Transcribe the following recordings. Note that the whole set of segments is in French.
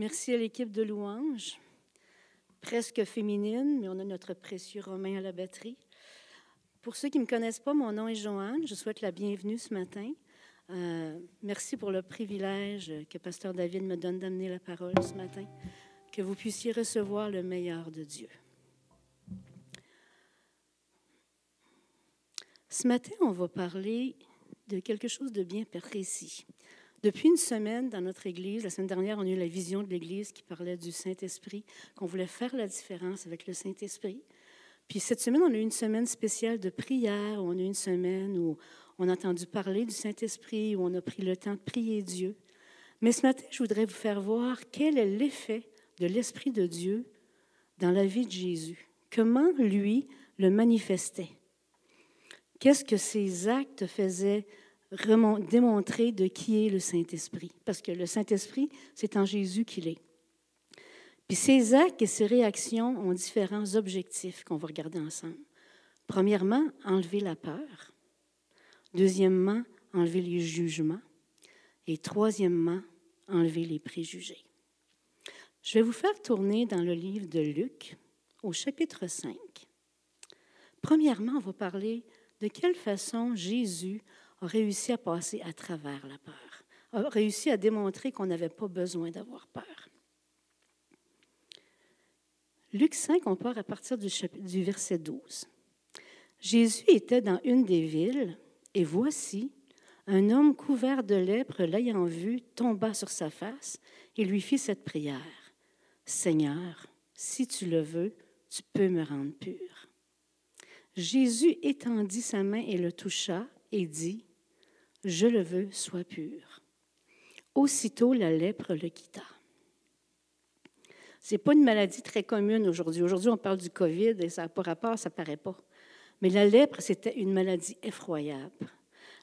Merci à l'équipe de louanges, presque féminine, mais on a notre précieux Romain à la batterie. Pour ceux qui ne me connaissent pas, mon nom est Joanne. Je souhaite la bienvenue ce matin. Euh, merci pour le privilège que Pasteur David me donne d'amener la parole ce matin, que vous puissiez recevoir le meilleur de Dieu. Ce matin, on va parler de quelque chose de bien précis. Depuis une semaine, dans notre Église, la semaine dernière, on a eu la vision de l'Église qui parlait du Saint-Esprit, qu'on voulait faire la différence avec le Saint-Esprit. Puis cette semaine, on a eu une semaine spéciale de prière, on a eu une semaine où on a entendu parler du Saint-Esprit, où on a pris le temps de prier Dieu. Mais ce matin, je voudrais vous faire voir quel est l'effet de l'Esprit de Dieu dans la vie de Jésus. Comment lui le manifestait? Qu'est-ce que ses actes faisaient démontrer de qui est le Saint-Esprit. Parce que le Saint-Esprit, c'est en Jésus qu'il est. Puis ses actes et ses réactions ont différents objectifs qu'on va regarder ensemble. Premièrement, enlever la peur. Deuxièmement, enlever les jugements. Et troisièmement, enlever les préjugés. Je vais vous faire tourner dans le livre de Luc au chapitre 5. Premièrement, on va parler de quelle façon Jésus a réussi à passer à travers la peur, a réussi à démontrer qu'on n'avait pas besoin d'avoir peur. Luc 5, on part à partir du, du verset 12. Jésus était dans une des villes, et voici, un homme couvert de lèpre, l'ayant vu, tomba sur sa face et lui fit cette prière. Seigneur, si tu le veux, tu peux me rendre pur. Jésus étendit sa main et le toucha et dit, je le veux, sois pur. Aussitôt, la lèpre le quitta. Ce n'est pas une maladie très commune aujourd'hui. Aujourd'hui, on parle du COVID et ça n'a pas rapport, ça ne paraît pas. Mais la lèpre, c'était une maladie effroyable.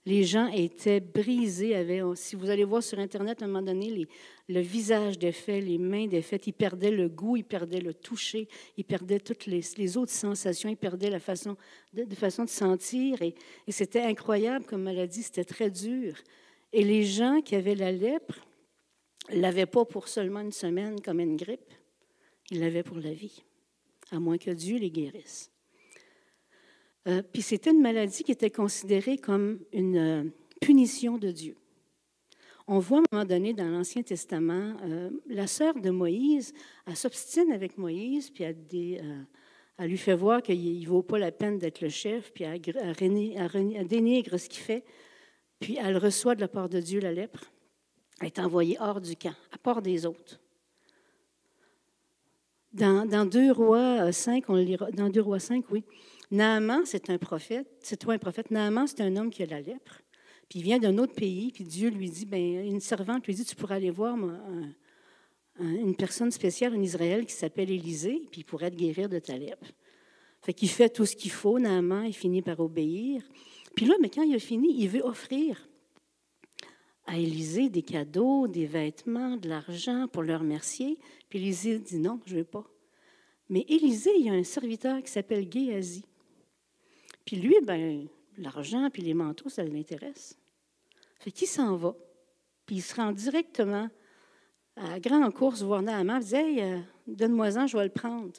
Les gens étaient brisés. Si vous allez voir sur Internet, à un moment donné, le visage défait, les mains défaites, ils perdaient le goût, ils perdaient le toucher, ils perdaient toutes les, autres sensations, ils perdaient la façon de, façon de sentir. Et, c'était incroyable comme maladie, c'était très dur. Et les gens qui avaient la lèpre l'avaient pas pour seulement une semaine comme une grippe, ils l'avaient pour la vie, à moins que Dieu les guérisse. Euh, puis c'était une maladie qui était considérée comme une euh, punition de Dieu. On voit à un moment donné dans l'Ancien Testament, euh, la sœur de Moïse, elle s'obstine avec Moïse, puis elle, lui fait voir qu'il ne vaut pas la peine d'être le chef, puis elle, dénigre ce qu'il fait, puis elle reçoit de la part de Dieu la lèpre. Elle est envoyée hors du camp, à part des autres. Dans, dans 2 Rois 5, on dans 2 Rois 5, oui, Naaman, c'est un prophète. C'est toi un prophète. Naaman, c'est un homme qui a la lèpre. Puis il vient d'un autre pays, puis Dieu lui dit, ben, une servante lui dit, tu pourrais aller voir une personne spéciale en Israël qui s'appelle Élisée, puis il pourrait te guérir de ta lèpre. Fait qu'il fait tout ce qu'il faut, Naaman, il finit par obéir. Puis là, mais quand il a fini, il veut offrir à Élisée des cadeaux, des vêtements, de l'argent pour le remercier. Puis Élisée dit non, je ne veux pas. Mais Élisée, il y a un serviteur qui s'appelle Géasi. Puis lui, ben, l'argent puis les manteaux, ça l'intéresse. Fait qu'il s'en va. Puis il se rend directement à grande course voir Naaman. Il dit Hey, euh, donne-moi-en, je vais le prendre.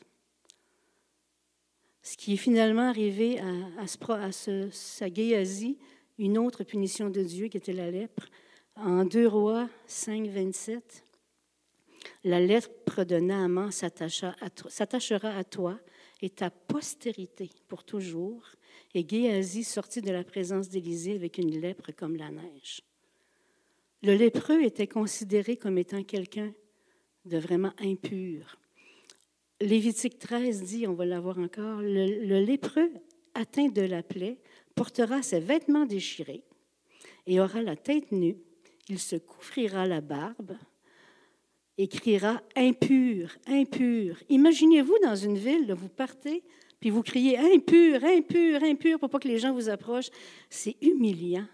Ce qui est finalement arrivé à, à, à ce, une autre punition de Dieu qui était la lèpre. En 2 Rois 5, 27, la lèpre de Naaman s'attachera à toi et ta postérité pour toujours, et Géasi sortit de la présence d'Élisée avec une lèpre comme la neige. Le lépreux était considéré comme étant quelqu'un de vraiment impur. Lévitique 13 dit, on va l'avoir encore, le, le lépreux atteint de la plaie portera ses vêtements déchirés et aura la tête nue, il se couvrira la barbe et criera impur, impur. Imaginez-vous dans une ville, vous partez puis vous criez impur, impur, impur pour pas que les gens vous approchent, c'est humiliant.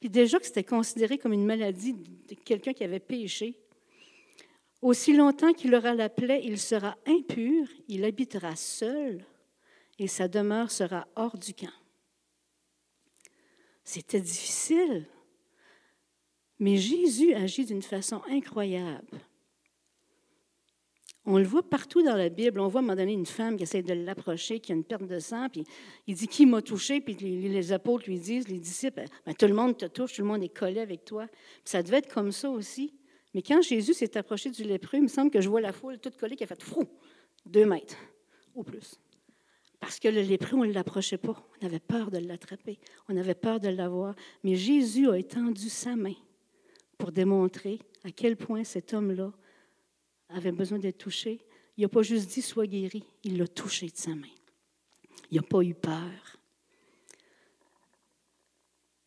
Puis déjà que c'était considéré comme une maladie de quelqu'un qui avait péché. Aussi longtemps qu'il aura la plaie, il sera impur, il habitera seul et sa demeure sera hors du camp. C'était difficile. Mais Jésus agit d'une façon incroyable. On le voit partout dans la Bible. On voit à un moment donné une femme qui essaie de l'approcher, qui a une perte de sang, puis il dit Qui m'a touché? Puis les, apôtres lui disent, les disciples ben, Tout le monde te touche, tout le monde est collé avec toi. ça devait être comme ça aussi. Mais quand Jésus s'est approché du lépreux, il me semble que je vois la foule toute collée qui a fait frou, deux mètres ou plus. Parce que le lépreux, on ne l'approchait pas. On avait peur de l'attraper. On avait peur de l'avoir. Mais Jésus a étendu sa main pour démontrer à quel point cet homme-là avait besoin d'être touché. Il n'a pas juste dit sois guéri, il l'a touché de sa main. Il n'a pas eu peur.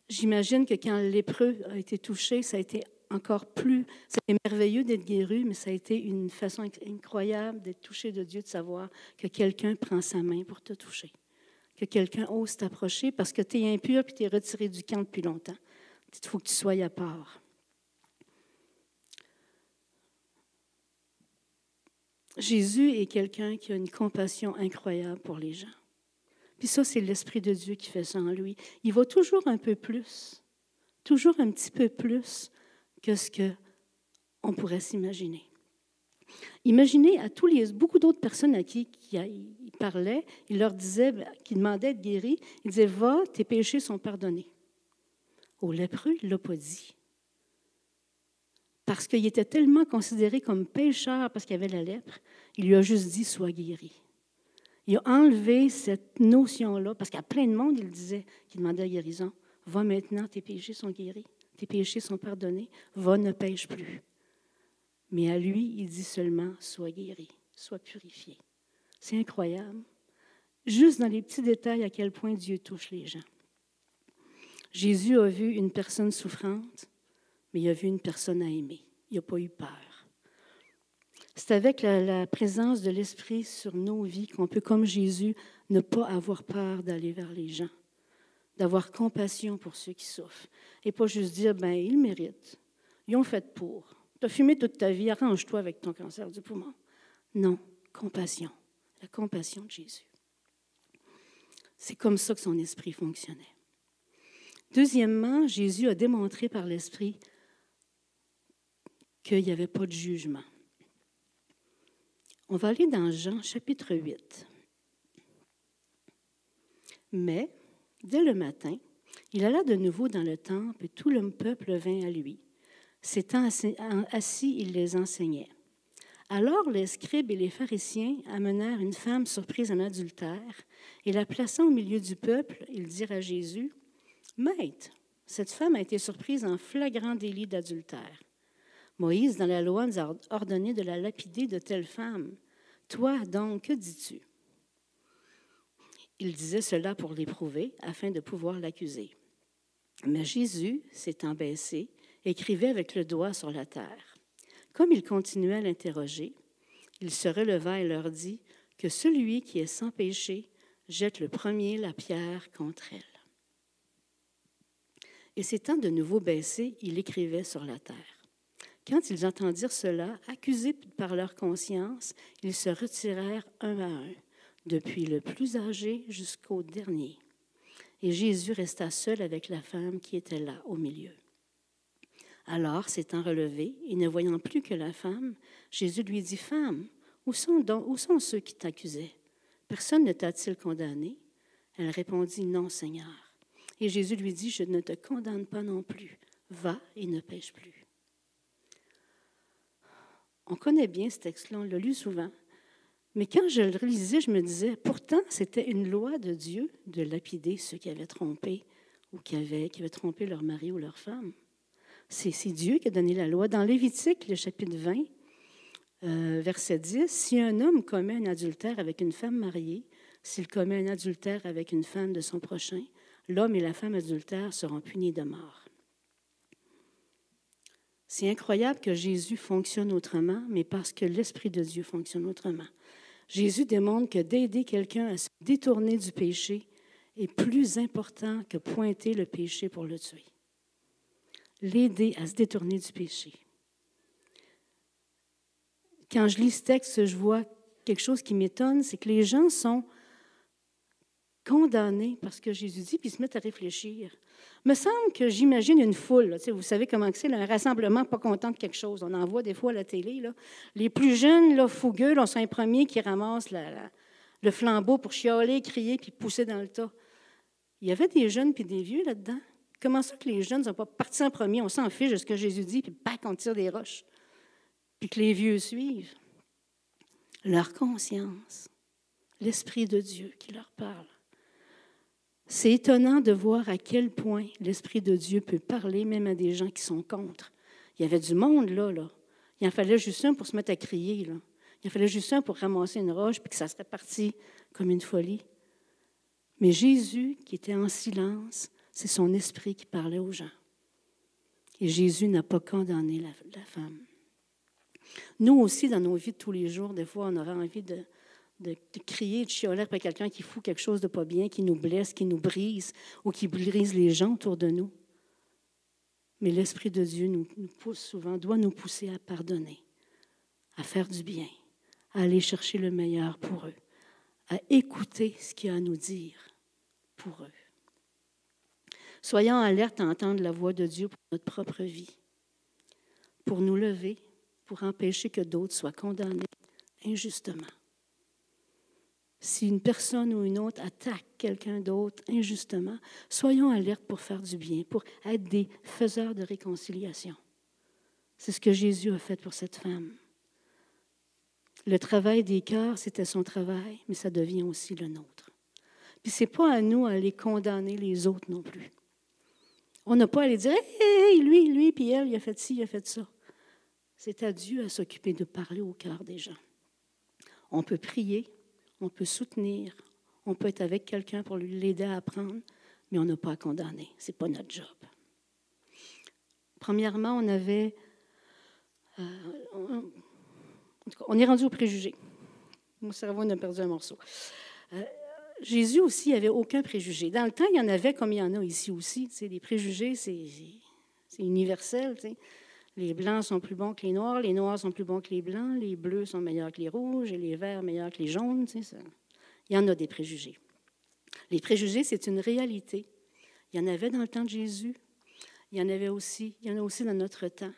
J'imagine que quand lépreux a été touché, ça a été encore plus, c'était merveilleux d'être guéri, mais ça a été une façon incroyable d'être touché de Dieu, de savoir que quelqu'un prend sa main pour te toucher, que quelqu'un ose t'approcher parce que tu es impur et tu es retiré du camp depuis longtemps. Il faut que tu sois à part. Jésus est quelqu'un qui a une compassion incroyable pour les gens. Puis ça, c'est l'Esprit de Dieu qui fait ça en lui. Il va toujours un peu plus, toujours un petit peu plus que ce qu'on pourrait s'imaginer. Imaginez à tous les beaucoup d'autres personnes à qui, il parlait, il leur disait, ben, qu'il demandait d'être guéri, il disait Va, tes péchés sont pardonnés. Au lépreux, il ne l'a pas dit. Parce qu'il était tellement considéré comme pécheur parce qu'il avait la lèpre, il lui a juste dit Sois guéri. Il a enlevé cette notion-là, parce qu'à plein de monde, il disait qu'il demandait la guérison. Va maintenant, tes péchés sont guéris tes péchés sont pardonnés, va, ne pêche plus. Mais à lui, il dit seulement, sois guéri, sois purifié. C'est incroyable. Juste dans les petits détails à quel point Dieu touche les gens. Jésus a vu une personne souffrante, mais il a vu une personne à aimer. Il n'a pas eu peur. C'est avec la, la présence de l'Esprit sur nos vies qu'on peut, comme Jésus, ne pas avoir peur d'aller vers les gens d'avoir compassion pour ceux qui souffrent et pas juste dire, ben ils méritent, ils ont fait pour. Tu as fumé toute ta vie, arrange-toi avec ton cancer du poumon. Non, compassion, la compassion de Jésus. C'est comme ça que son esprit fonctionnait. Deuxièmement, Jésus a démontré par l'esprit qu'il n'y avait pas de jugement. On va aller dans Jean chapitre 8. Mais Dès le matin, il alla de nouveau dans le temple et tout le peuple vint à lui. S'étant assis, il les enseignait. Alors les scribes et les pharisiens amenèrent une femme surprise en adultère et la plaçant au milieu du peuple, ils dirent à Jésus, Maître, cette femme a été surprise en flagrant délit d'adultère. Moïse, dans la loi, nous a ordonné de la lapider de telle femme. Toi, donc, que dis-tu? Il disait cela pour l'éprouver, afin de pouvoir l'accuser. Mais Jésus, s'étant baissé, écrivait avec le doigt sur la terre. Comme il continuait à l'interroger, il se releva et leur dit que celui qui est sans péché jette le premier la pierre contre elle. Et s'étant de nouveau baissé, il écrivait sur la terre. Quand ils entendirent cela, accusés par leur conscience, ils se retirèrent un à un depuis le plus âgé jusqu'au dernier. Et Jésus resta seul avec la femme qui était là au milieu. Alors, s'étant relevé et ne voyant plus que la femme, Jésus lui dit, Femme, où sont, ceux qui t'accusaient? Personne ne t'a-t-il condamné Elle répondit, Non, Seigneur. Et Jésus lui dit, Je ne te condamne pas non plus. Va et ne pêche plus. On connaît bien ce texte-là, on l'a lu souvent. Mais quand je le réalisais, je me disais, pourtant, c'était une loi de Dieu de lapider ceux qui avaient trompé ou qui avaient, qui avaient trompé leur mari ou leur femme. C'est, Dieu qui a donné la loi. Dans Lévitique, le chapitre 20, euh, verset 10, si un homme commet un adultère avec une femme mariée, s'il commet un adultère avec une femme de son prochain, l'homme et la femme adultère seront punis de mort. C'est incroyable que Jésus fonctionne autrement, mais parce que l'Esprit de Dieu fonctionne autrement. Jésus démontre que d'aider quelqu'un à se détourner du péché est plus important que pointer le péché pour le tuer. L'aider à se détourner du péché. Quand je lis ce texte, je vois quelque chose qui m'étonne, c'est que les gens sont condamnés parce que Jésus dit, puis se mettent à réfléchir. Me semble que j'imagine une foule. vous savez comment c'est, un rassemblement pas content de quelque chose. On en voit des fois à la télé. Les plus jeunes, là, fougueux, là, sont les premiers qui ramassent le flambeau pour chialer, crier puis pousser dans le tas. Il y avait des jeunes puis des vieux là-dedans. Comment ça que les jeunes ne sont pas partis en premier? On s'en fiche de ce que Jésus dit, puis bac, on tire des roches. Puis que les vieux suivent. Leur conscience, l'Esprit de Dieu qui leur parle. C'est étonnant de voir à quel point l'Esprit de Dieu peut parler même à des gens qui sont contre. Il y avait du monde là, là. Il en fallait juste un pour se mettre à crier. Là. Il en fallait juste un pour ramasser une roche, puis que ça serait parti comme une folie. Mais Jésus, qui était en silence, c'est son esprit qui parlait aux gens. Et Jésus n'a pas condamné la, femme. Nous aussi, dans nos vies de tous les jours, des fois, on aurait envie de, de, crier, de chioler après quelqu'un qui fout quelque chose de pas bien, qui nous blesse, qui nous brise ou qui brise les gens autour de nous. Mais l'Esprit de Dieu nous, nous pousse souvent, doit nous pousser à pardonner, à faire du bien, à aller chercher le meilleur pour eux, à écouter ce qu'il y a à nous dire pour eux. Soyons alertes à entendre la voix de Dieu pour notre propre vie, pour nous lever, pour empêcher que d'autres soient condamnés injustement. Si une personne ou une autre attaque quelqu'un d'autre injustement, soyons alertes pour faire du bien, pour être des faiseurs de réconciliation. C'est ce que Jésus a fait pour cette femme. Le travail des cœurs, c'était son travail, mais ça devient aussi le nôtre. Puis ce n'est pas à nous à aller condamner les autres non plus. On n'a pas à aller dire Hé, lui, lui, puis elle, il a fait ci, il a fait ça. C'est à Dieu à s'occuper de parler au cœur des gens. On peut prier, on peut soutenir, on peut être avec quelqu'un pour l'aider à apprendre, mais on n'a pas à condamner. Ce n'est pas notre job. Premièrement, on avait. Euh, on, est rendu au préjugé. Mon cerveau en a perdu un morceau. Euh, Jésus aussi n'avait aucun préjugé. Dans le temps, il y en avait comme il y en a ici aussi. Les préjugés, c'est universel. Les blancs sont plus bons que les noirs, les noirs sont plus bons que les blancs, les bleus sont meilleurs que les rouges et les verts meilleurs que les jaunes. Ça. Il y en a des préjugés. Les préjugés, c'est une réalité. Il y en avait dans le temps de Jésus. Il y en avait aussi, il y en a aussi dans notre temps.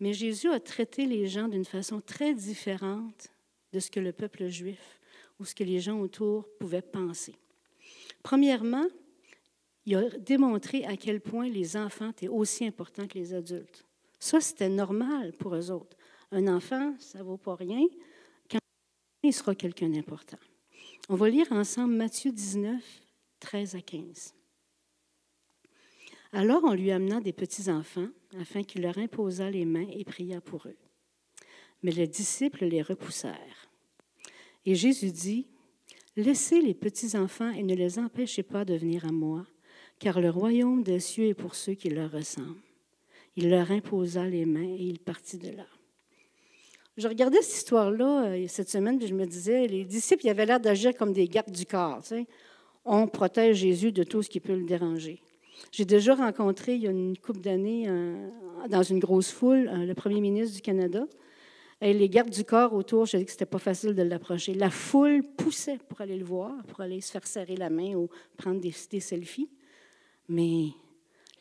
Mais Jésus a traité les gens d'une façon très différente de ce que le peuple juif ou ce que les gens autour pouvaient penser. Premièrement, il a démontré à quel point les enfants étaient aussi importants que les adultes. Ça, c'était normal pour eux autres. Un enfant, ça ne vaut pas rien. Quand il sera quelqu'un d'important. On va lire ensemble Matthieu 19, 13 à 15. Alors on lui amena des petits-enfants afin qu'il leur imposât les mains et pria pour eux. Mais les disciples les repoussèrent. Et Jésus dit, Laissez les petits-enfants et ne les empêchez pas de venir à moi, car le royaume des cieux est pour ceux qui leur ressemblent. Il leur imposa les mains et il partit de là. Je regardais cette histoire-là euh, cette semaine, et je me disais, les disciples ils avaient l'air d'agir comme des gardes du corps. On protège Jésus de tout ce qui peut le déranger. J'ai déjà rencontré, il y a une couple d'années, dans une grosse foule, le premier ministre du Canada. Et les gardes du corps autour, je dis que c'était pas facile de l'approcher. La foule poussait pour aller le voir, pour aller se faire serrer la main ou prendre des, des selfies. Mais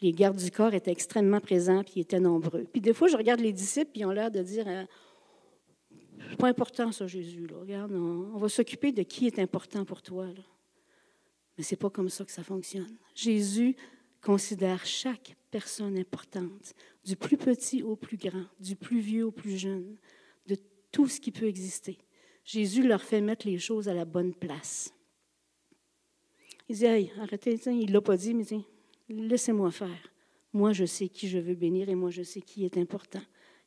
les gardes du corps étaient extrêmement présents, puis ils étaient nombreux. Puis des fois, je regarde les disciples, puis ils ont l'air de dire euh, C'est pas important, ça, Jésus. Regarde, on, va s'occuper de qui est important pour toi. Là. Mais c'est pas comme ça que ça fonctionne. Jésus considère chaque personne importante, du plus petit au plus grand, du plus vieux au plus jeune, de tout ce qui peut exister. Jésus leur fait mettre les choses à la bonne place. Il dit, hey, arrêtez, il ne l'a pas dit, mais dit, laissez-moi faire. Moi, je sais qui je veux bénir et moi, je sais qui est important.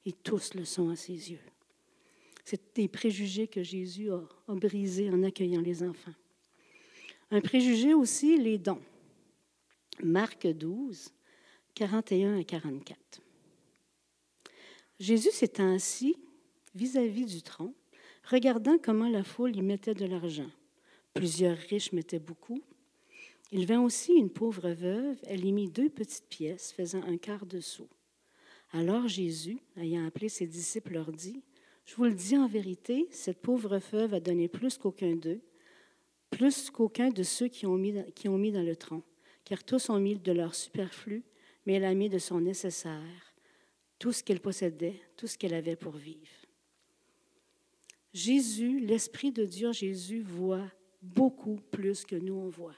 Et tous le sont à ses yeux. C'est des préjugés que Jésus a, a brisés en accueillant les enfants. Un préjugé aussi, les dons. Marc 12, 41 à 44. Jésus s'est ainsi vis-à-vis du tronc, regardant comment la foule y mettait de l'argent. Plusieurs riches mettaient beaucoup, il vint aussi une pauvre veuve, elle y mit deux petites pièces faisant un quart de sou. Alors Jésus, ayant appelé ses disciples, leur dit, Je vous le dis en vérité, cette pauvre veuve a donné plus qu'aucun d'eux, plus qu'aucun de ceux qui ont, mis, qui ont mis dans le tronc, car tous ont mis de leur superflu, mais elle a mis de son nécessaire, tout ce qu'elle possédait, tout ce qu'elle avait pour vivre. Jésus, l'Esprit de Dieu, Jésus voit beaucoup plus que nous on voit.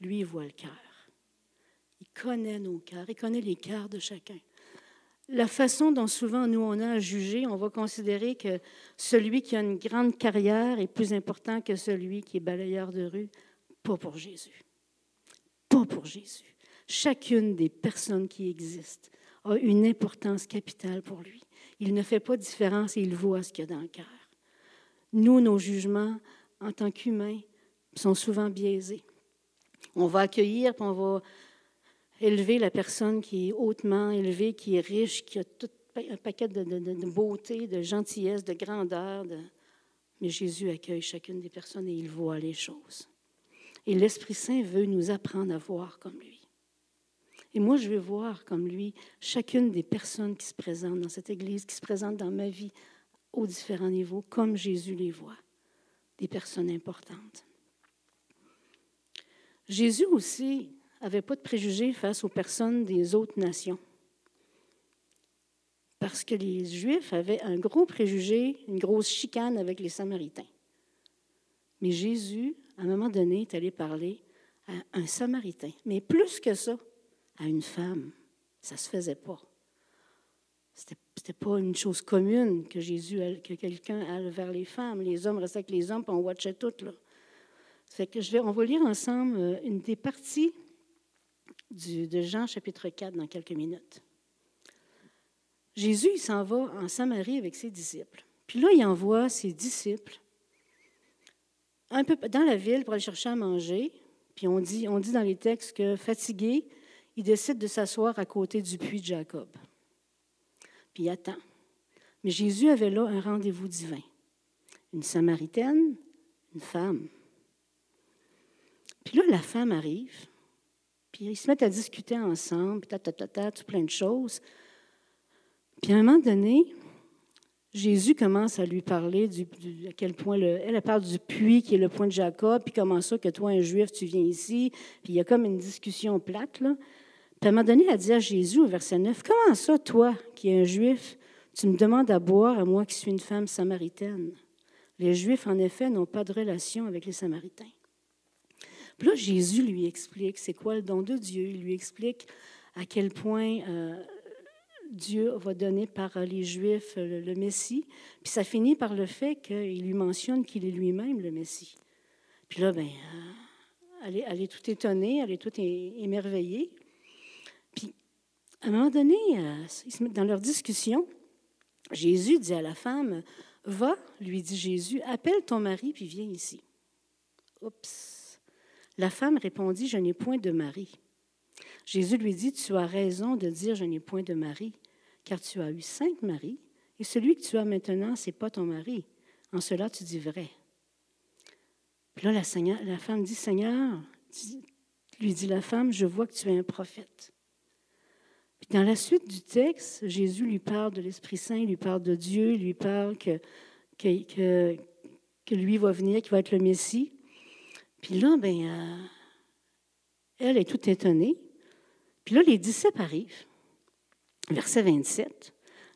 Lui, il voit le cœur. Il connaît nos cœurs, il connaît les cœurs de chacun. La façon dont souvent nous on a à juger, on va considérer que celui qui a une grande carrière est plus important que celui qui est balayeur de rue. Pas pour Jésus. Pas pour Jésus. Chacune des personnes qui existent a une importance capitale pour lui. Il ne fait pas de différence et il voit ce qu'il y a dans le cœur. Nous, nos jugements, en tant qu'humains, sont souvent biaisés. On va accueillir, puis on va élever la personne qui est hautement élevée, qui est riche, qui a tout un paquet de, beauté, de gentillesse, de grandeur. Mais Jésus accueille chacune des personnes et il voit les choses. Et l'Esprit Saint veut nous apprendre à voir comme lui. Et moi, je veux voir comme lui chacune des personnes qui se présentent dans cette Église, qui se présentent dans ma vie aux différents niveaux, comme Jésus les voit, des personnes importantes. Jésus aussi n'avait pas de préjugés face aux personnes des autres nations. Parce que les Juifs avaient un gros préjugé, une grosse chicane avec les Samaritains. Mais Jésus, à un moment donné, est allé parler à un Samaritain. Mais plus que ça, à une femme. Ça ne se faisait pas. Ce n'était pas une chose commune que Jésus, que quelqu'un aille vers les femmes. Les hommes restaient avec les hommes, puis on watchait tout. Là. Que je vais, on va lire ensemble euh, une des parties de Jean chapitre 4 dans quelques minutes. Jésus, il s'en va en Samarie avec ses disciples. Puis là, il envoie ses disciples un peu dans la ville pour aller chercher à manger. Puis on dit, on dit dans les textes que fatigué, il décide de s'asseoir à côté du puits de Jacob. Puis il attend. Mais Jésus avait là un rendez-vous divin. Une Samaritaine, une femme. Puis là, la femme arrive, puis ils se mettent à discuter ensemble, ta, ta, tout plein de choses. Puis à un moment donné, Jésus commence à lui parler du, à quel point le, elle, parle du puits qui est le point de Jacob, puis comment ça que toi, un juif, tu viens ici. Puis il y a comme une discussion plate, là. Puis à un moment donné, elle dit à Jésus au verset 9, Comment ça, toi, qui es un juif, tu me demandes à boire à moi qui suis une femme samaritaine? Les Juifs, en effet, n'ont pas de relation avec les Samaritains. Puis là, Jésus lui explique c'est quoi le don de Dieu? Il lui explique à quel point euh, Dieu va donner par les Juifs le, Messie. Puis ça finit par le fait qu'il lui mentionne qu'il est lui-même le Messie. Puis là, ben, euh, elle, est, elle, est, tout étonnée, elle est toute émerveillée. À un moment donné, euh, dans leur discussion, Jésus dit à la femme, Va, lui dit Jésus, appelle ton mari puis viens ici. Oups. La femme répondit, Je n'ai point de mari. Jésus lui dit, Tu as raison de dire, Je n'ai point de mari, car tu as eu cinq maris, et celui que tu as maintenant, ce n'est pas ton mari. En cela, tu dis vrai. Puis là, la, femme dit, Seigneur, lui dit la femme, je vois que tu es un prophète. Dans la suite du texte, Jésus lui parle de l'Esprit Saint, il lui parle de Dieu, il lui parle que, que, que, lui va venir, qu'il va être le Messie. Puis là, ben, euh, elle est toute étonnée. Puis là, les disciples arrivent. Verset 27.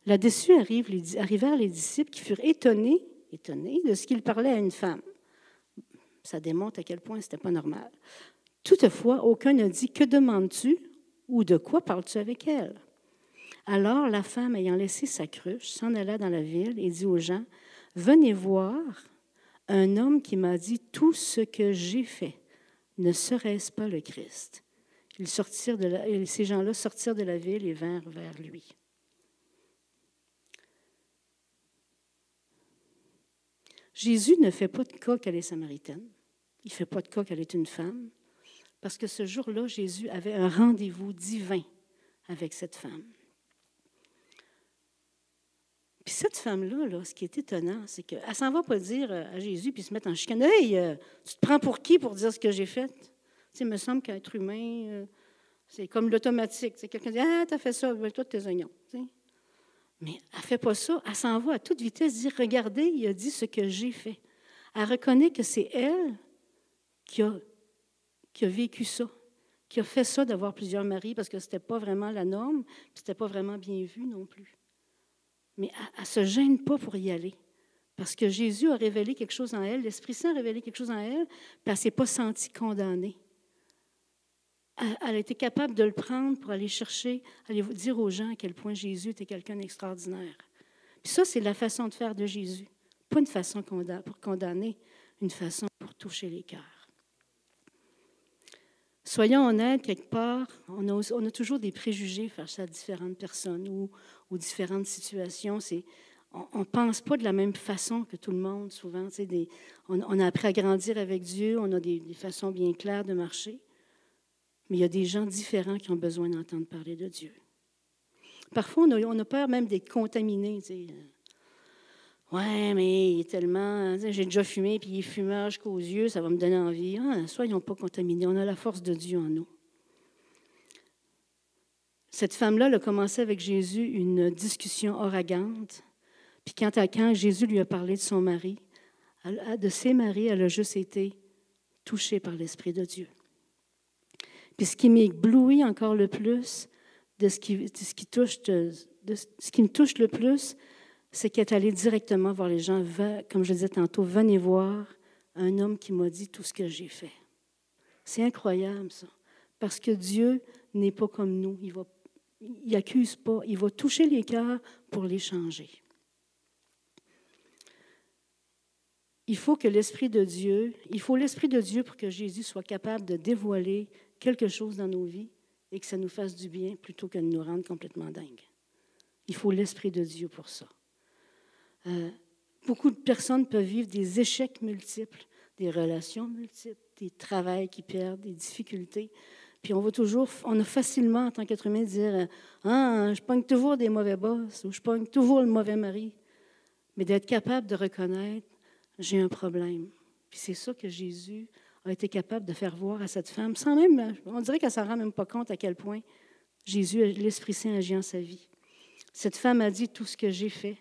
Là-dessus arrivèrent les disciples qui furent étonnés, étonnés de ce qu'il parlait à une femme. Ça démontre à quel point ce n'était pas normal. Toutefois, aucun n'a dit Que demandes-tu ou de quoi parles-tu avec elle? Alors la femme, ayant laissé sa cruche, s'en alla dans la ville et dit aux gens, Venez voir un homme qui m'a dit tout ce que j'ai fait. Ne serait-ce pas le Christ? Ces gens-là sortirent de la ville et vinrent vers lui. Jésus ne fait pas de cas qu'elle est samaritaine. Il ne fait pas de cas qu'elle est une femme. Parce que ce jour-là, Jésus avait un rendez-vous divin avec cette femme. Cette femme-là, là, ce qui est étonnant, c'est qu'elle ne s'en va pas dire à Jésus puis se mettre en chicane. Hey, euh, tu te prends pour qui pour dire ce que j'ai fait? Sais, il me semble qu'être humain, euh, c'est comme l'automatique. Quelqu'un dit Ah, tu as fait ça, ben, toi, tes oignons. Mais elle ne fait pas ça. Elle s'en va à toute vitesse dire Regardez, il a dit ce que j'ai fait. Elle reconnaît que c'est elle qui a qui a vécu ça, qui a fait ça d'avoir plusieurs maris parce que ce n'était pas vraiment la norme, ce n'était pas vraiment bien vu non plus. Mais elle ne se gêne pas pour y aller. Parce que Jésus a révélé quelque chose en elle, l'Esprit Saint a révélé quelque chose en elle, puis elle ne s'est pas sentie condamnée. Elle, a été capable de le prendre pour aller chercher, aller dire aux gens à quel point Jésus était quelqu'un d'extraordinaire. Puis ça, c'est la façon de faire de Jésus. Pas une façon pour condamner, une façon pour toucher les cœurs. Soyons honnêtes, quelque part, on a, toujours des préjugés face à différentes personnes ou, ou différentes situations. C'est, on ne pense pas de la même façon que tout le monde, souvent. On, a appris à grandir avec Dieu, on a des, façons bien claires de marcher, mais il y a des gens différents qui ont besoin d'entendre parler de Dieu. Parfois, on a, peur même d'être contaminé. Ouais, mais il est tellement. J'ai déjà fumé, puis il est fumeur jusqu'aux yeux, ça va me donner envie. Ah, soyons pas contaminés, on a la force de Dieu en nous. Cette femme-là a commencé avec Jésus une discussion oragante puis quand, quand Jésus lui a parlé de son mari, de ses maris, elle a juste été touchée par l'Esprit de Dieu. Puis ce qui m'éblouit encore le plus, de ce qui, ce qui touche, de, ce qui me touche le plus, c'est qu'elle est allée directement voir les gens. comme je disais tantôt, venez voir un homme qui m'a dit tout ce que j'ai fait. C'est incroyable, ça. Parce que Dieu n'est pas comme nous. Il va, il accuse pas. Il va toucher les cœurs pour les changer. il faut que l'Esprit de Dieu, il faut l'Esprit de Dieu pour que Jésus soit capable de dévoiler quelque chose dans nos vies et que ça nous fasse du bien plutôt que de nous rendre complètement dingues. Il faut l'Esprit de Dieu pour ça. Euh, beaucoup de personnes peuvent vivre des échecs multiples, des relations multiples, des travails qui perdent, des difficultés. Puis on va toujours, on a facilement en tant qu'être humain dire Ah, je pogne toujours des mauvais boss ou je pogne toujours le mauvais mari. Mais d'être capable de reconnaître j'ai un problème. Puis c'est ça que Jésus a été capable de faire voir à cette femme, sans même, on dirait qu'elle ne s'en rend même pas compte à quel point Jésus, l'Esprit Saint agit en sa vie. Cette femme a dit tout ce que j'ai fait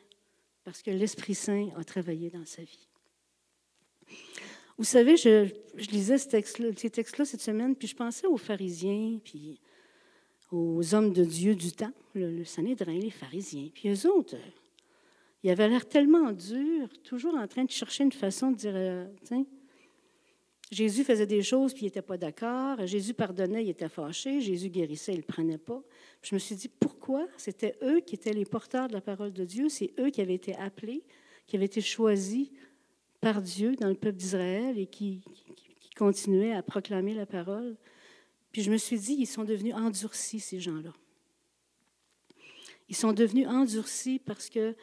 parce que l'Esprit Saint a travaillé dans sa vie. Vous savez, je, lisais ces textes-là cette semaine, puis je pensais aux pharisiens, puis aux hommes de Dieu du temps, le, le Sanhédrin, les pharisiens. Puis eux autres, il avait l'air tellement dur, toujours en train de chercher une façon de dire, euh, Jésus faisait des choses, puis il n'était pas d'accord. Jésus pardonnait, il était fâché. Jésus guérissait, il ne le prenait pas. je me suis dit, pourquoi? C'était eux qui étaient les porteurs de la parole de Dieu. C'est eux qui avaient été appelés, qui avaient été choisis par Dieu dans le peuple d'Israël et qui, qui continuaient à proclamer la parole. Puis je me suis dit, ils sont devenus endurcis, ces gens-là. Ils sont devenus endurcis parce que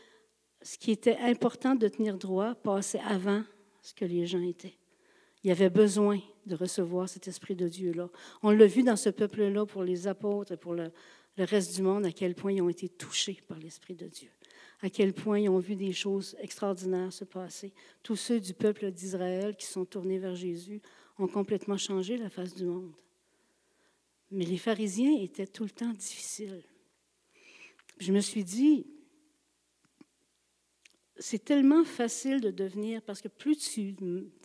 ce qui était important de tenir droit passait avant ce que les gens étaient. Il y avait besoin de recevoir cet Esprit de Dieu-là. On l'a vu dans ce peuple-là pour les apôtres et pour le, reste du monde, à quel point ils ont été touchés par l'Esprit de Dieu, à quel point ils ont vu des choses extraordinaires se passer. Tous ceux du peuple d'Israël qui sont tournés vers Jésus ont complètement changé la face du monde. Mais les pharisiens étaient tout le temps difficiles. Je me suis dit, c'est tellement facile de devenir, parce que plus tu,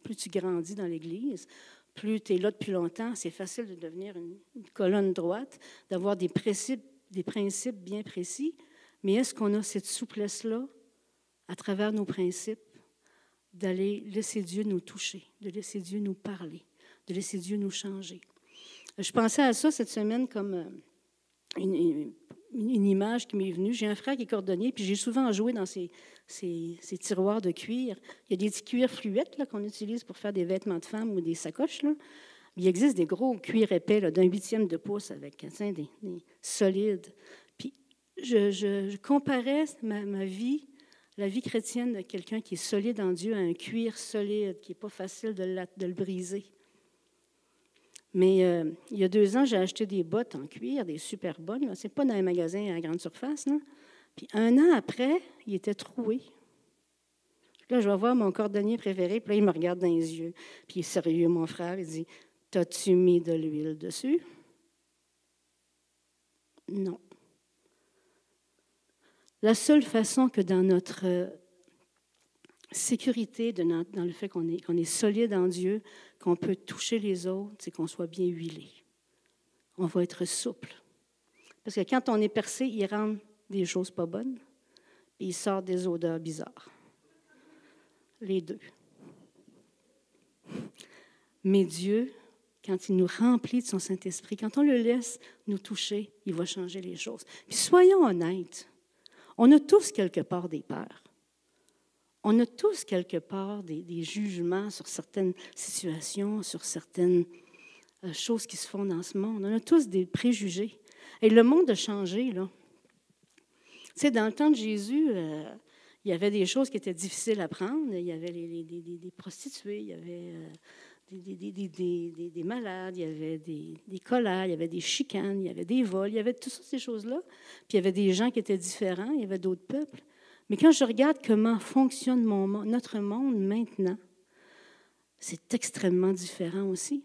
plus tu grandis dans l'Église, plus tu es là depuis longtemps, c'est facile de devenir une, colonne droite, d'avoir des principes, des principes bien précis. Mais est-ce qu'on a cette souplesse-là, à travers nos principes, d'aller laisser Dieu nous toucher, de laisser Dieu nous parler, de laisser Dieu nous changer? Je pensais à ça cette semaine comme euh, une, image qui m'est venue. J'ai un frère qui est cordonnier, puis j'ai souvent joué dans ces, tiroirs de cuir. Il y a des petits cuirs fluettes qu'on utilise pour faire des vêtements de femmes ou des sacoches. Il existe des gros cuirs épais d'un huitième de pouce avec des, solides. Je, comparais ma, vie, la vie chrétienne de quelqu'un qui est solide en Dieu, à un cuir solide qui n'est pas facile de, le briser. Mais euh, il y a deux ans, j'ai acheté des bottes en cuir, des super bonnes. Ce n'est pas dans un magasin à grande surface. Puis un an après, il était troué. Là, je vais voir mon cordonnier préféré, puis là, il me regarde dans les yeux. Puis il est sérieux, mon frère. Il dit T'as-tu mis de l'huile dessus Non. La seule façon que dans notre sécurité, dans le fait qu'on est, est solide en Dieu, qu'on peut toucher les autres, c'est qu'on soit bien huilé. on va être souple. Parce que quand on est percé, il rentre des choses pas bonnes, et il sort des odeurs bizarres. Les deux. Mais Dieu, quand il nous remplit de son Saint-Esprit, quand on le laisse nous toucher, il va changer les choses. Puis soyons honnêtes, on a tous quelque part des peurs. On a tous quelque part des, jugements sur certaines situations, sur certaines euh, choses qui se font dans ce monde. On a tous des préjugés. Et le monde a changé, là. Tu sais, dans le temps de Jésus, euh, il y avait des choses qui étaient difficiles à prendre. Il y avait les, prostituées, il y avait euh, des, malades, il y avait des, colères, il y avait des chicanes, il y avait des vols, il y avait toutes ces choses-là. Puis il y avait des gens qui étaient différents, il y avait d'autres peuples. Mais quand je regarde comment fonctionne notre monde maintenant, c'est extrêmement différent aussi.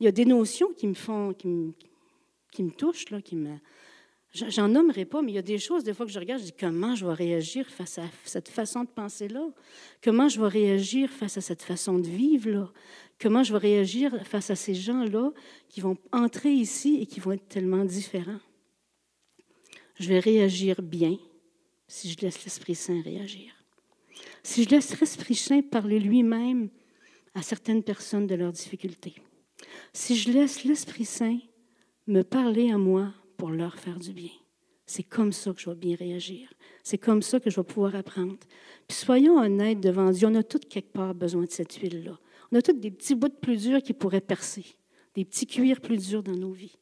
Il y a des notions qui me font, qui me, qui me touchent, là, qui me, J'en nommerai pas, mais il y a des choses, des fois que je regarde, je dis comment je vais réagir face à cette façon de penser-là? Comment je vais réagir face à cette façon de vivre-là? Comment je vais réagir face à ces gens-là qui vont entrer ici et qui vont être tellement différents? Je vais réagir bien si je laisse l'Esprit Saint réagir. Si je laisse l'Esprit Saint parler lui-même à certaines personnes de leurs difficultés. Si je laisse l'Esprit Saint me parler à moi pour leur faire du bien. C'est comme ça que je vais bien réagir. C'est comme ça que je vais pouvoir apprendre. Puis soyons honnêtes devant Dieu, on a tous quelque part besoin de cette huile-là. On a tous des petits bouts plus durs qui pourraient percer, des petits cuirs plus durs dans nos vies.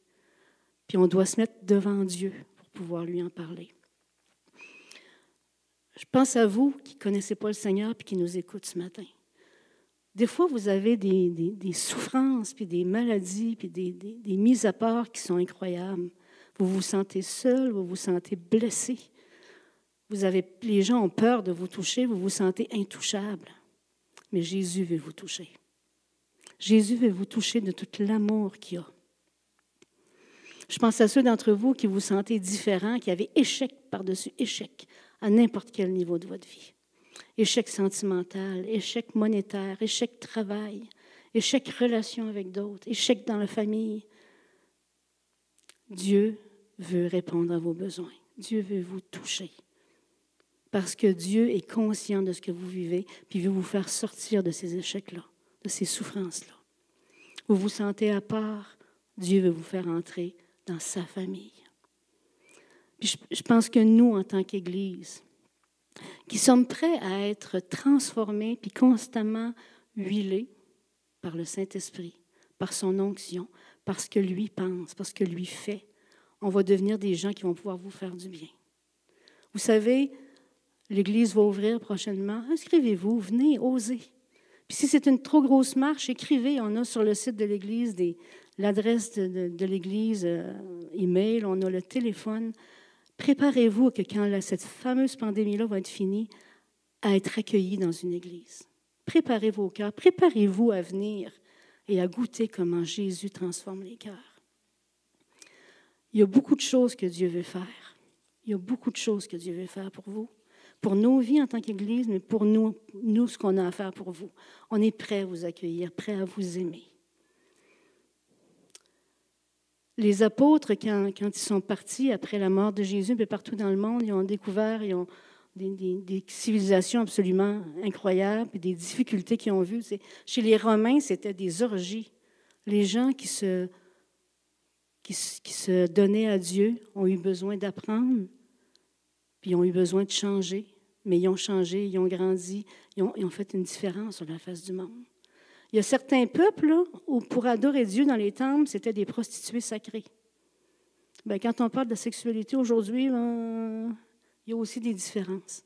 Puis on doit se mettre devant Dieu pour pouvoir lui en parler. Je pense à vous qui ne connaissez pas le Seigneur et qui nous écoutent ce matin. Des fois, vous avez des, souffrances, puis des maladies, puis des, mises à part qui sont incroyables. Vous vous sentez seul, vous vous sentez blessé. Vous avez, les gens ont peur de vous toucher, vous vous sentez intouchable. Mais Jésus veut vous toucher. Jésus veut vous toucher de tout l'amour qu'il a. Je pense à ceux d'entre vous qui vous sentez différents, qui avaient échec par-dessus échec à n'importe quel niveau de votre vie. Échec sentimental, échec monétaire, échec travail, échec relation avec d'autres, échec dans la famille. Dieu veut répondre à vos besoins. Dieu veut vous toucher. Parce que Dieu est conscient de ce que vous vivez, puis veut vous faire sortir de ces échecs-là, de ces souffrances-là. Vous vous sentez à part, Dieu veut vous faire entrer dans sa famille. Puis je, pense que nous, en tant qu'Église, qui sommes prêts à être transformés, puis constamment huilés par le Saint-Esprit, par son onction, parce que lui pense, parce que lui fait, on va devenir des gens qui vont pouvoir vous faire du bien. Vous savez, l'Église va ouvrir prochainement. Inscrivez-vous, venez, osez. Puis si c'est une trop grosse marche, écrivez. On a sur le site de l'Église l'adresse de, l'Église, euh, email, on a le téléphone. Préparez-vous que quand cette fameuse pandémie-là va être finie, à être accueillis dans une Église. Préparez vos cœurs, préparez-vous à venir et à goûter comment Jésus transforme les cœurs. Il y a beaucoup de choses que Dieu veut faire. Il y a beaucoup de choses que Dieu veut faire pour vous, pour nos vies en tant qu'Église, mais pour nous, nous, ce qu'on a à faire pour vous. On est prêt à vous accueillir, prêt à vous aimer. Les apôtres, quand, ils sont partis après la mort de Jésus, mais partout dans le monde, ils ont découvert, ils ont des, des, civilisations absolument incroyables, et des difficultés qu'ils ont vues. Chez les Romains, c'était des orgies. Les gens qui se qui, se donnaient à Dieu ont eu besoin d'apprendre, puis ont eu besoin de changer. Mais ils ont changé, ils ont grandi, ils ont, fait une différence sur la face du monde. Il y a certains peuples où pour adorer Dieu dans les temples, c'était des prostituées sacrées. Bien, quand on parle de sexualité aujourd'hui, ben, il y a aussi des différences.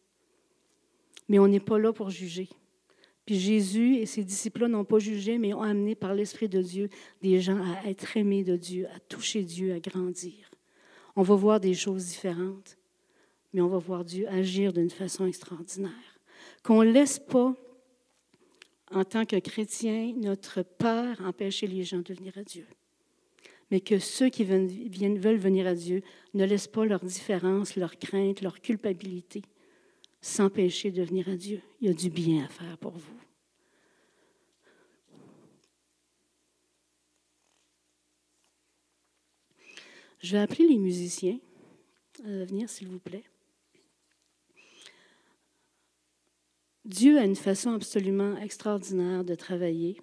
Mais on n'est pas là pour juger. Puis Jésus et ses disciples n'ont pas jugé, mais ont amené par l'Esprit de Dieu des gens à être aimés de Dieu, à toucher Dieu, à grandir. On va voir des choses différentes, mais on va voir Dieu agir d'une façon extraordinaire. Qu'on ne laisse pas, en tant que chrétien, notre peur empêcher les gens de venir à Dieu. Mais que ceux qui veulent venir à Dieu ne laissent pas leur différence, leur crainte, leur culpabilité s'empêcher de venir à Dieu. Il y a du bien à faire pour vous. Je vais appeler les musiciens à venir, s'il vous plaît. Dieu a une façon absolument extraordinaire de travailler.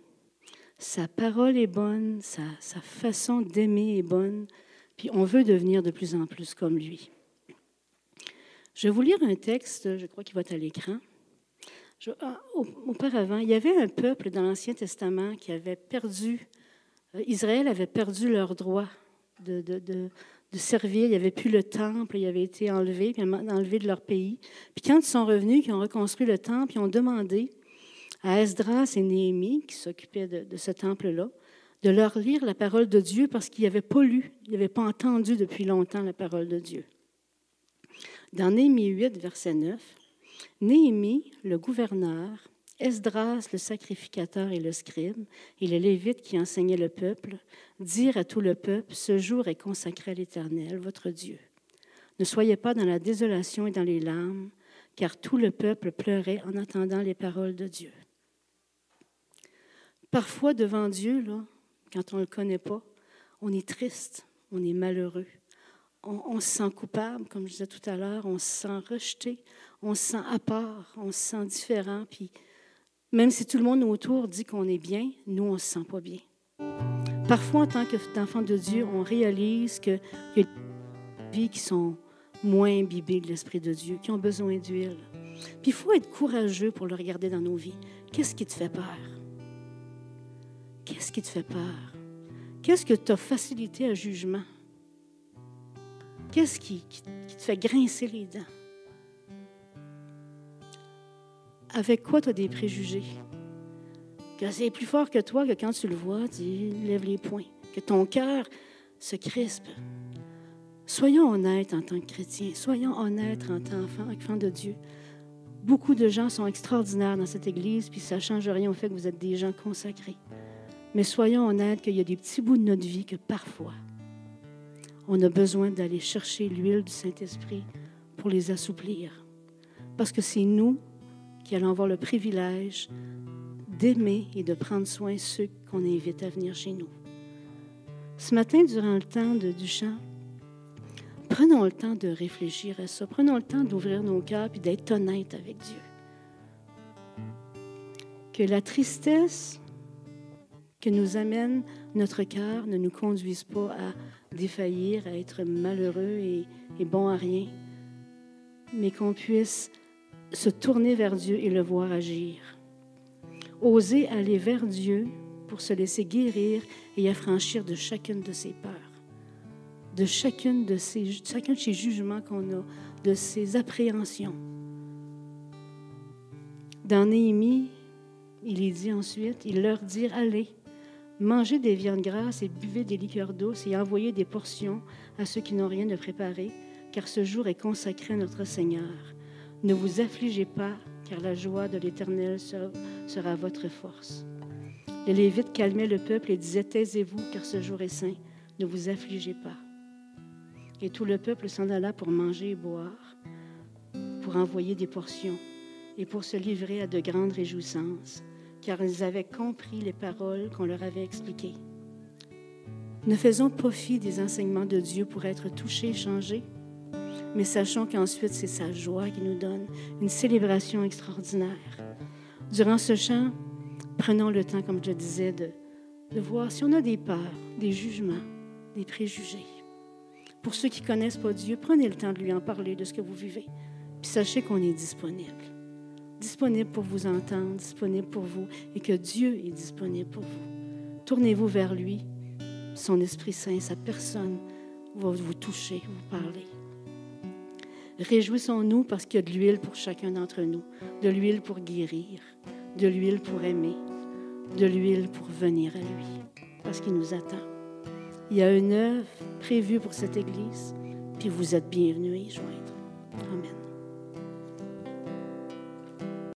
Sa parole est bonne, sa, sa façon d'aimer est bonne, puis on veut devenir de plus en plus comme lui. Je vais vous lire un texte, je crois qu'il va être à l'écran. Ah, auparavant, il y avait un peuple dans l'Ancien Testament qui avait perdu, euh, Israël avait perdu leur droit de, servir. Il n'y avait plus le temple, il avait été enlevé, puis de leur pays. Puis quand ils sont revenus, ils ont reconstruit le temple, ils ont demandé à Esdras et Néhémie, qui s'occupaient de, ce temple-là, de leur lire la parole de Dieu parce qu'ils n'avaient pas lu, ils n'avaient pas entendu depuis longtemps la parole de Dieu. Dans Néhémie 8, verset 9, Néhémie, le gouverneur, Esdras, le sacrificateur et le scribe, et les Lévites qui enseignaient le peuple, dirent à tout le peuple, Ce jour est consacré à l'Éternel, votre Dieu. Ne soyez pas dans la désolation et dans les larmes, car tout le peuple pleurait en entendant les paroles de Dieu. Parfois, devant Dieu, quand on ne le connaît pas, on est triste, on est malheureux, on, se sent coupable, comme je disais tout à l'heure, on se sent rejeté, on se sent à part, on se sent différent, puis même si tout le monde autour dit qu'on est bien, nous, on ne se sent pas bien. Parfois, en tant qu'enfant de Dieu, on réalise qu'il y a des vies qui sont moins imbibées de l'Esprit de Dieu, qui ont besoin d'huile. Puis il faut être courageux pour le regarder dans nos vies. Qu'est-ce qui te fait peur? Qu'est-ce qui te fait peur? Qu'est-ce que tu as facilité à jugement? Qu'est-ce qui, te fait grincer les dents? avec quoi tu as des préjugés? Que c'est plus fort que toi, que quand tu le vois, tu lèves les poings. Que ton cœur se crispe. Soyons honnêtes en tant que chrétiens. Soyons honnêtes en tant qu'enfants de Dieu. Beaucoup de gens sont extraordinaires dans cette Église, puis ça ne change rien au fait que vous êtes des gens consacrés. Mais soyons honnêtes qu'il y a des petits bouts de notre vie que parfois, on a besoin d'aller chercher l'huile du Saint-Esprit pour les assouplir. Parce que c'est nous qui allons avoir le privilège d'aimer et de prendre soin de ceux qu'on invite à venir chez nous. Ce matin, durant le temps de, du chant, prenons le temps de réfléchir à ça. Prenons le temps d'ouvrir nos cœurs et d'être honnêtes avec Dieu. Que la tristesse que nous amène notre cœur ne nous conduise pas à défaillir, à être malheureux et, bon à rien, mais qu'on puisse se tourner vers Dieu et le voir agir. Oser aller vers Dieu pour se laisser guérir et affranchir de chacune de ses peurs, de chacune de ces, chacun de ces jugements qu'on a, de ses appréhensions. Dans Néhémie, il est dit ensuite, il leur dit, allez, mangez des viandes grasses et buvez des liqueurs douces et envoyez des portions à ceux qui n'ont rien de préparé, car ce jour est consacré à notre Seigneur. Ne vous affligez pas, car la joie de l'Éternel sera votre force. Les Lévites calmaient le peuple et disaient, Taisez-vous, car ce jour est saint, ne vous affligez pas. Et tout le peuple s'en alla pour manger et boire, pour envoyer des portions et pour se livrer à de grandes réjouissances, car ils avaient compris les paroles qu'on leur avait expliquées. Ne faisons pas fi des enseignements de Dieu pour être touchés, changés mais sachons qu'ensuite c'est sa joie qui nous donne une célébration extraordinaire. Durant ce chant, prenons le temps, comme je disais, de, de voir si on a des peurs, des jugements, des préjugés. Pour ceux qui ne connaissent pas Dieu, prenez le temps de lui en parler de ce que vous vivez. Puis sachez qu'on est disponible. Disponible pour vous entendre, disponible pour vous, et que Dieu est disponible pour vous. Tournez-vous vers lui. Son Esprit Saint, sa personne va vous toucher, vous parler. Réjouissons-nous parce qu'il y a de l'huile pour chacun d'entre nous, de l'huile pour guérir, de l'huile pour aimer, de l'huile pour venir à lui, parce qu'il nous attend. Il y a une œuvre prévue pour cette Église, puis vous êtes bienvenus à y joindre. Amen.